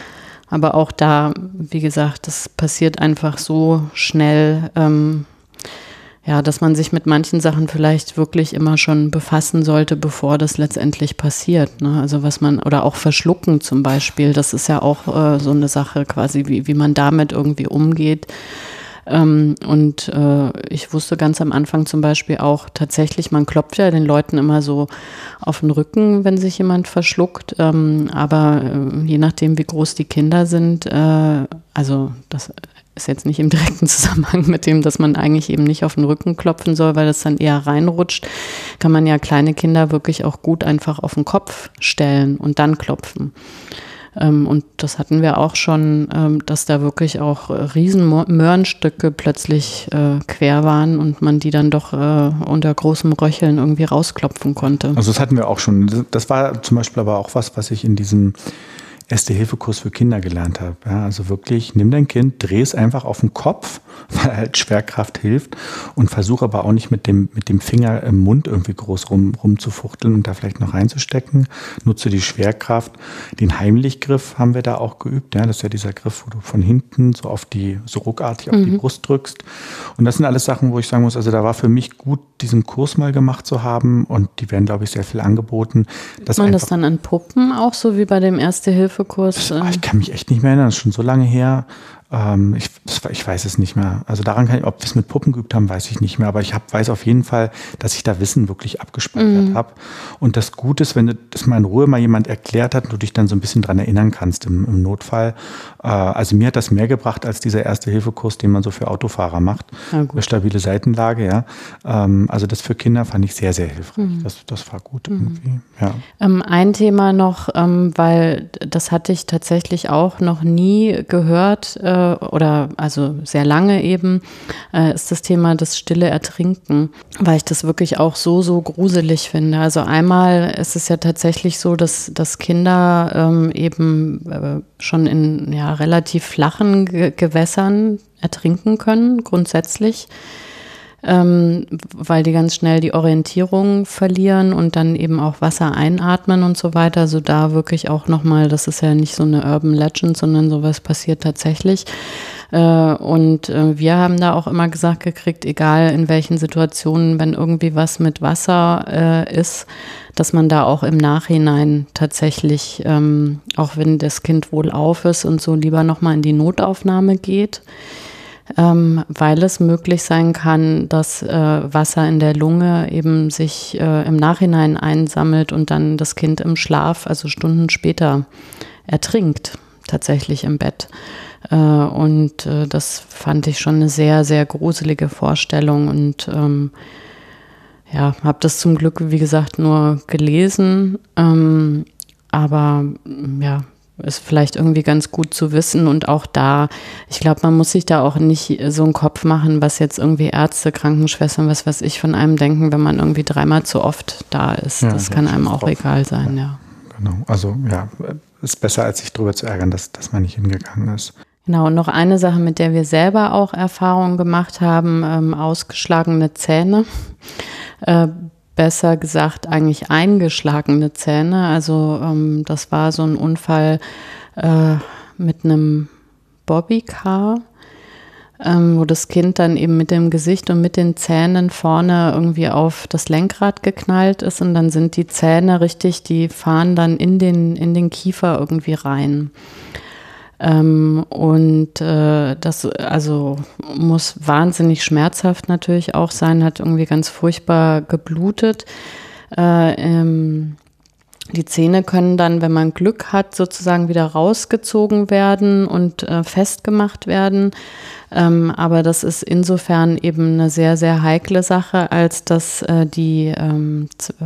Aber auch da, wie gesagt, das passiert einfach so schnell, ähm, ja, dass man sich mit manchen Sachen vielleicht wirklich immer schon befassen sollte, bevor das letztendlich passiert. Ne? Also was man, oder auch verschlucken zum Beispiel, das ist ja auch äh, so eine Sache quasi, wie, wie man damit irgendwie umgeht. Ähm, und äh, ich wusste ganz am Anfang zum Beispiel auch tatsächlich, man klopft ja den Leuten immer so auf den Rücken, wenn sich jemand verschluckt. Ähm, aber äh, je nachdem, wie groß die Kinder sind, äh, also das ist jetzt nicht im direkten Zusammenhang mit dem, dass man eigentlich eben nicht auf den Rücken klopfen soll, weil das dann eher reinrutscht, kann man ja kleine Kinder wirklich auch gut einfach auf den Kopf stellen und dann klopfen. Ähm, und das hatten wir auch schon, ähm, dass da wirklich auch riesen Möhrenstücke plötzlich äh, quer waren und man die dann doch äh, unter großem Röcheln irgendwie rausklopfen konnte. Also das hatten wir auch schon. Das war zum Beispiel aber auch was, was ich in diesem Erste-Hilfe-Kurs für Kinder gelernt habe. Ja, also wirklich, nimm dein Kind, dreh es einfach auf den Kopf, weil halt Schwerkraft hilft und versuch aber auch nicht mit dem, mit dem Finger im Mund irgendwie groß rum, rumzufuchteln und da vielleicht noch reinzustecken. Nutze die Schwerkraft. Den Heimlichgriff haben wir da auch geübt. Ja, das ist ja dieser Griff, wo du von hinten so auf die, so ruckartig auf mhm. die Brust drückst. Und das sind alles Sachen, wo ich sagen muss, also da war für mich gut, diesen Kurs mal gemacht zu haben und die werden, glaube ich, sehr viel angeboten. Dass man das dann an Puppen auch so wie bei dem Erste-Hilfe-Kurs? Ich kann mich echt nicht mehr erinnern, das ist schon so lange her. Ähm, ich, ich weiß es nicht mehr. Also daran kann ich, ob wir es mit Puppen geübt haben, weiß ich nicht mehr. Aber ich hab, weiß auf jeden Fall, dass ich da Wissen wirklich abgespeichert mhm. habe. Und das Gute ist, wenn du das mal in Ruhe mal jemand erklärt hat und du dich dann so ein bisschen dran erinnern kannst im, im Notfall. Äh, also mir hat das mehr gebracht als dieser Erste-Hilfe-Kurs, den man so für Autofahrer macht. Eine stabile Seitenlage, ja. Ähm, also das für Kinder fand ich sehr, sehr hilfreich. Mhm. Das, das war gut mhm. irgendwie. Ja. Ähm, ein Thema noch, ähm, weil das hatte ich tatsächlich auch noch nie gehört. Äh, oder also sehr lange eben, äh, ist das Thema das stille Ertrinken, weil ich das wirklich auch so, so gruselig finde. Also einmal ist es ja tatsächlich so, dass, dass Kinder ähm, eben äh, schon in ja, relativ flachen Ge Gewässern ertrinken können, grundsätzlich. Ähm, weil die ganz schnell die Orientierung verlieren und dann eben auch Wasser einatmen und so weiter. Also da wirklich auch nochmal, das ist ja nicht so eine Urban Legend, sondern sowas passiert tatsächlich. Äh, und äh, wir haben da auch immer gesagt gekriegt, egal in welchen Situationen, wenn irgendwie was mit Wasser äh, ist, dass man da auch im Nachhinein tatsächlich, ähm, auch wenn das Kind wohl auf ist und so, lieber nochmal in die Notaufnahme geht. Ähm, weil es möglich sein kann, dass äh, Wasser in der Lunge eben sich äh, im Nachhinein einsammelt und dann das Kind im Schlaf, also Stunden später, ertrinkt, tatsächlich im Bett. Äh, und äh, das fand ich schon eine sehr, sehr gruselige Vorstellung und ähm, ja, habe das zum Glück, wie gesagt, nur gelesen. Ähm, aber ja, ist vielleicht irgendwie ganz gut zu wissen. Und auch da, ich glaube, man muss sich da auch nicht so einen Kopf machen, was jetzt irgendwie Ärzte, Krankenschwestern, was weiß ich, von einem denken, wenn man irgendwie dreimal zu oft da ist. Ja, das kann einem auch drauf. egal sein, ja. ja. Genau, also ja, ist besser, als sich darüber zu ärgern, dass, dass man nicht hingegangen ist. Genau, und noch eine Sache, mit der wir selber auch Erfahrungen gemacht haben, ähm, ausgeschlagene Zähne. Äh, besser gesagt eigentlich eingeschlagene Zähne. Also ähm, das war so ein Unfall äh, mit einem Bobbycar, ähm, wo das Kind dann eben mit dem Gesicht und mit den Zähnen vorne irgendwie auf das Lenkrad geknallt ist und dann sind die Zähne richtig, die fahren dann in den, in den Kiefer irgendwie rein. Ähm, und äh, das also muss wahnsinnig schmerzhaft natürlich auch sein, hat irgendwie ganz furchtbar geblutet. Äh, ähm, die Zähne können dann, wenn man Glück hat, sozusagen wieder rausgezogen werden und äh, festgemacht werden. Ähm, aber das ist insofern eben eine sehr, sehr heikle Sache, als dass äh, die, ähm, äh,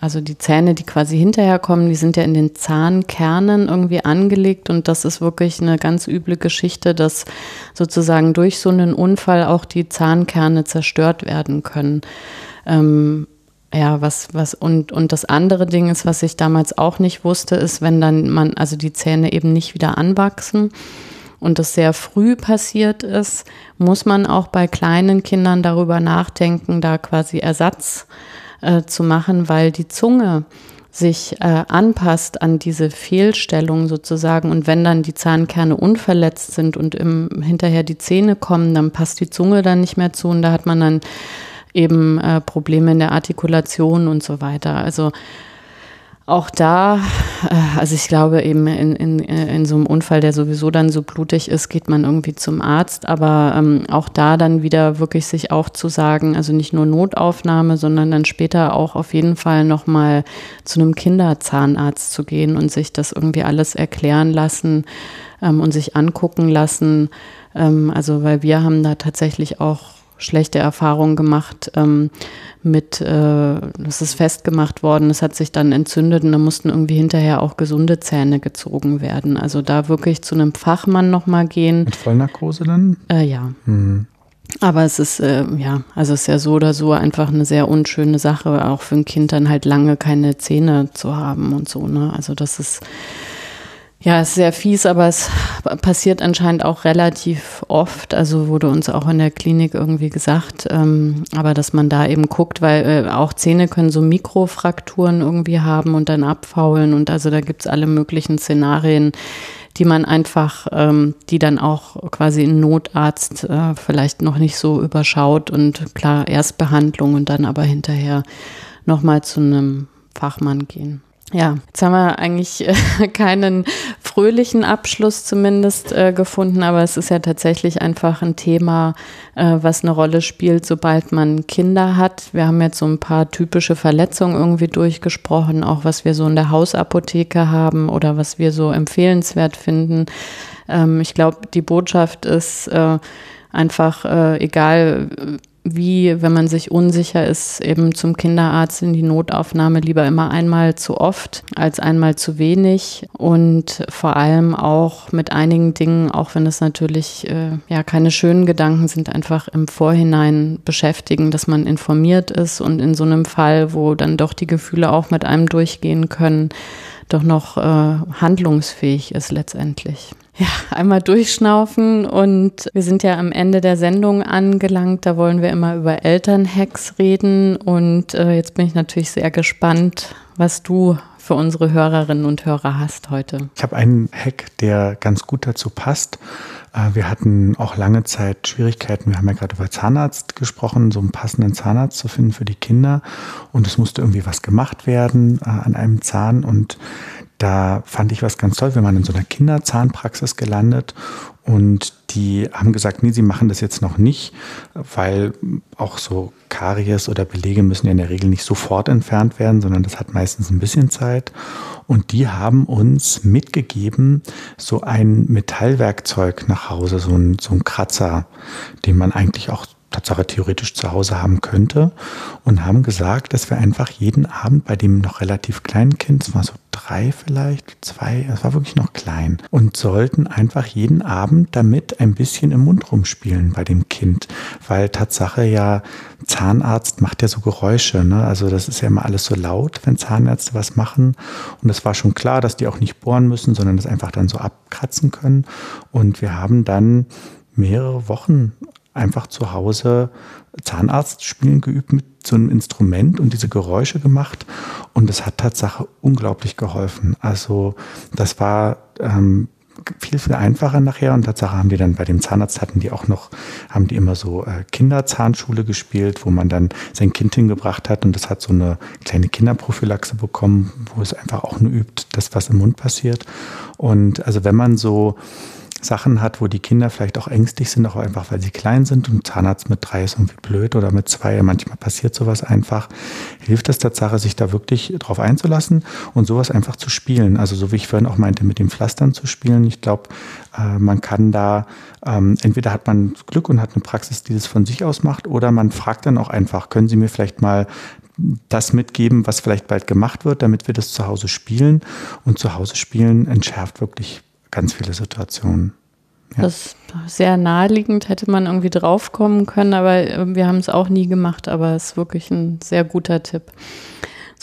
also die Zähne, die quasi hinterher kommen, die sind ja in den Zahnkernen irgendwie angelegt und das ist wirklich eine ganz üble Geschichte, dass sozusagen durch so einen Unfall auch die Zahnkerne zerstört werden können. Ähm, ja, was, was, und, und das andere Ding ist, was ich damals auch nicht wusste, ist, wenn dann man, also die Zähne eben nicht wieder anwachsen und das sehr früh passiert ist, muss man auch bei kleinen Kindern darüber nachdenken, da quasi Ersatz äh, zu machen, weil die Zunge sich äh, anpasst an diese Fehlstellung sozusagen. Und wenn dann die Zahnkerne unverletzt sind und im, hinterher die Zähne kommen, dann passt die Zunge dann nicht mehr zu und da hat man dann eben äh, Probleme in der Artikulation und so weiter. Also auch da, äh, also ich glaube eben in, in, in so einem Unfall, der sowieso dann so blutig ist, geht man irgendwie zum Arzt. Aber ähm, auch da dann wieder wirklich sich auch zu sagen, also nicht nur Notaufnahme, sondern dann später auch auf jeden Fall nochmal zu einem Kinderzahnarzt zu gehen und sich das irgendwie alles erklären lassen ähm, und sich angucken lassen. Ähm, also weil wir haben da tatsächlich auch schlechte Erfahrungen gemacht ähm, mit, äh, das ist festgemacht worden, es hat sich dann entzündet und da mussten irgendwie hinterher auch gesunde Zähne gezogen werden. Also da wirklich zu einem Fachmann nochmal gehen. Mit Vollnarkose dann? Äh, ja. Mhm. Aber es ist, äh, ja, also es ist ja so oder so einfach eine sehr unschöne Sache, auch für ein Kind dann halt lange keine Zähne zu haben und so, ne? Also das ist, ja, ist sehr fies, aber es passiert anscheinend auch relativ oft. Also wurde uns auch in der Klinik irgendwie gesagt, ähm, aber dass man da eben guckt, weil äh, auch Zähne können so Mikrofrakturen irgendwie haben und dann abfaulen und also da gibt's alle möglichen Szenarien, die man einfach, ähm, die dann auch quasi ein Notarzt äh, vielleicht noch nicht so überschaut und klar Erstbehandlung und dann aber hinterher nochmal zu einem Fachmann gehen. Ja, jetzt haben wir eigentlich äh, keinen fröhlichen Abschluss zumindest äh, gefunden, aber es ist ja tatsächlich einfach ein Thema, äh, was eine Rolle spielt, sobald man Kinder hat. Wir haben jetzt so ein paar typische Verletzungen irgendwie durchgesprochen, auch was wir so in der Hausapotheke haben oder was wir so empfehlenswert finden. Ähm, ich glaube, die Botschaft ist äh, einfach, äh, egal wie, wenn man sich unsicher ist, eben zum Kinderarzt in die Notaufnahme lieber immer einmal zu oft als einmal zu wenig und vor allem auch mit einigen Dingen, auch wenn es natürlich äh, ja keine schönen Gedanken sind, einfach im Vorhinein beschäftigen, dass man informiert ist und in so einem Fall, wo dann doch die Gefühle auch mit einem durchgehen können, doch noch äh, handlungsfähig ist letztendlich. Ja, einmal durchschnaufen und wir sind ja am Ende der Sendung angelangt. Da wollen wir immer über Elternhacks reden und äh, jetzt bin ich natürlich sehr gespannt, was du für unsere Hörerinnen und Hörer hast heute. Ich habe einen Hack, der ganz gut dazu passt. Äh, wir hatten auch lange Zeit Schwierigkeiten. Wir haben ja gerade über Zahnarzt gesprochen, so einen passenden Zahnarzt zu finden für die Kinder. Und es musste irgendwie was gemacht werden äh, an einem Zahn. Und da fand ich was ganz toll. Wir waren in so einer Kinderzahnpraxis gelandet und die haben gesagt, nee, sie machen das jetzt noch nicht, weil auch so Karies oder Belege müssen ja in der Regel nicht sofort entfernt werden, sondern das hat meistens ein bisschen Zeit. Und die haben uns mitgegeben, so ein Metallwerkzeug nach Hause, so ein, so ein Kratzer, den man eigentlich auch Tatsache theoretisch zu Hause haben könnte und haben gesagt, dass wir einfach jeden Abend bei dem noch relativ kleinen Kind, es war so drei vielleicht, zwei, es war wirklich noch klein, und sollten einfach jeden Abend damit ein bisschen im Mund rumspielen bei dem Kind, weil Tatsache ja Zahnarzt macht ja so Geräusche, ne? also das ist ja immer alles so laut, wenn Zahnärzte was machen. Und es war schon klar, dass die auch nicht bohren müssen, sondern das einfach dann so abkratzen können. Und wir haben dann mehrere Wochen einfach zu Hause Zahnarzt spielen geübt mit so einem Instrument und diese Geräusche gemacht. Und es hat Tatsache unglaublich geholfen. Also das war ähm, viel, viel einfacher nachher. Und Tatsache haben die dann bei dem Zahnarzt hatten die auch noch, haben die immer so äh, Kinderzahnschule gespielt, wo man dann sein Kind hingebracht hat und das hat so eine kleine Kinderprophylaxe bekommen, wo es einfach auch nur übt, das, was im Mund passiert. Und also wenn man so Sachen hat, wo die Kinder vielleicht auch ängstlich sind, auch einfach weil sie klein sind und Zahnarzt mit drei ist irgendwie blöd oder mit zwei, manchmal passiert sowas einfach, hilft es Tatsache, sich da wirklich drauf einzulassen und sowas einfach zu spielen. Also so wie ich vorhin auch meinte, mit den Pflastern zu spielen. Ich glaube, äh, man kann da, ähm, entweder hat man Glück und hat eine Praxis, die das von sich aus macht, oder man fragt dann auch einfach, können Sie mir vielleicht mal das mitgeben, was vielleicht bald gemacht wird, damit wir das zu Hause spielen. Und zu Hause spielen entschärft wirklich ganz viele Situationen. Ja. Das ist sehr naheliegend, hätte man irgendwie draufkommen können, aber äh, wir haben es auch nie gemacht, aber es ist wirklich ein sehr guter Tipp.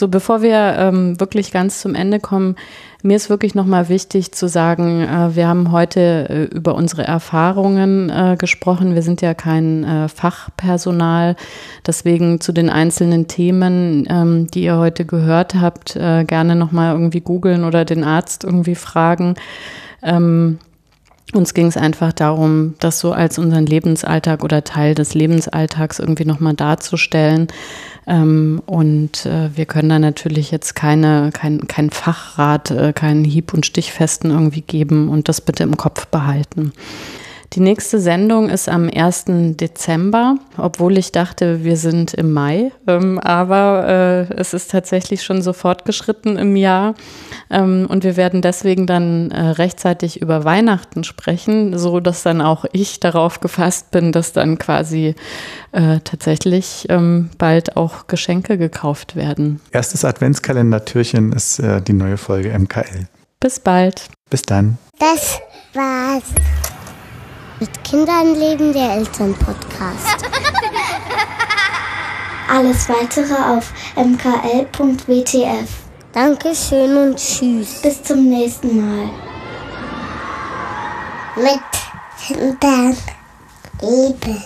So, bevor wir ähm, wirklich ganz zum Ende kommen, mir ist wirklich nochmal wichtig zu sagen, äh, wir haben heute äh, über unsere Erfahrungen äh, gesprochen. Wir sind ja kein äh, Fachpersonal. Deswegen zu den einzelnen Themen, ähm, die ihr heute gehört habt, äh, gerne nochmal irgendwie googeln oder den Arzt irgendwie fragen. Ähm, uns ging es einfach darum, das so als unseren Lebensalltag oder Teil des Lebensalltags irgendwie nochmal darzustellen. Ähm, und äh, wir können da natürlich jetzt keine, kein, kein Fachrat, äh, keinen Hieb- und Stichfesten irgendwie geben und das bitte im Kopf behalten. Die nächste Sendung ist am 1. Dezember, obwohl ich dachte, wir sind im Mai. Ähm, aber äh, es ist tatsächlich schon so fortgeschritten im Jahr. Ähm, und wir werden deswegen dann äh, rechtzeitig über Weihnachten sprechen, so dass dann auch ich darauf gefasst bin, dass dann quasi äh, tatsächlich ähm, bald auch Geschenke gekauft werden. Erstes Adventskalender-Türchen ist äh, die neue Folge MKL. Bis bald. Bis dann. Das war's. Mit Kindern leben der Elternpodcast. Alles weitere auf mkl.wtf. Dankeschön und tschüss. Bis zum nächsten Mal. Mit Kindern leben.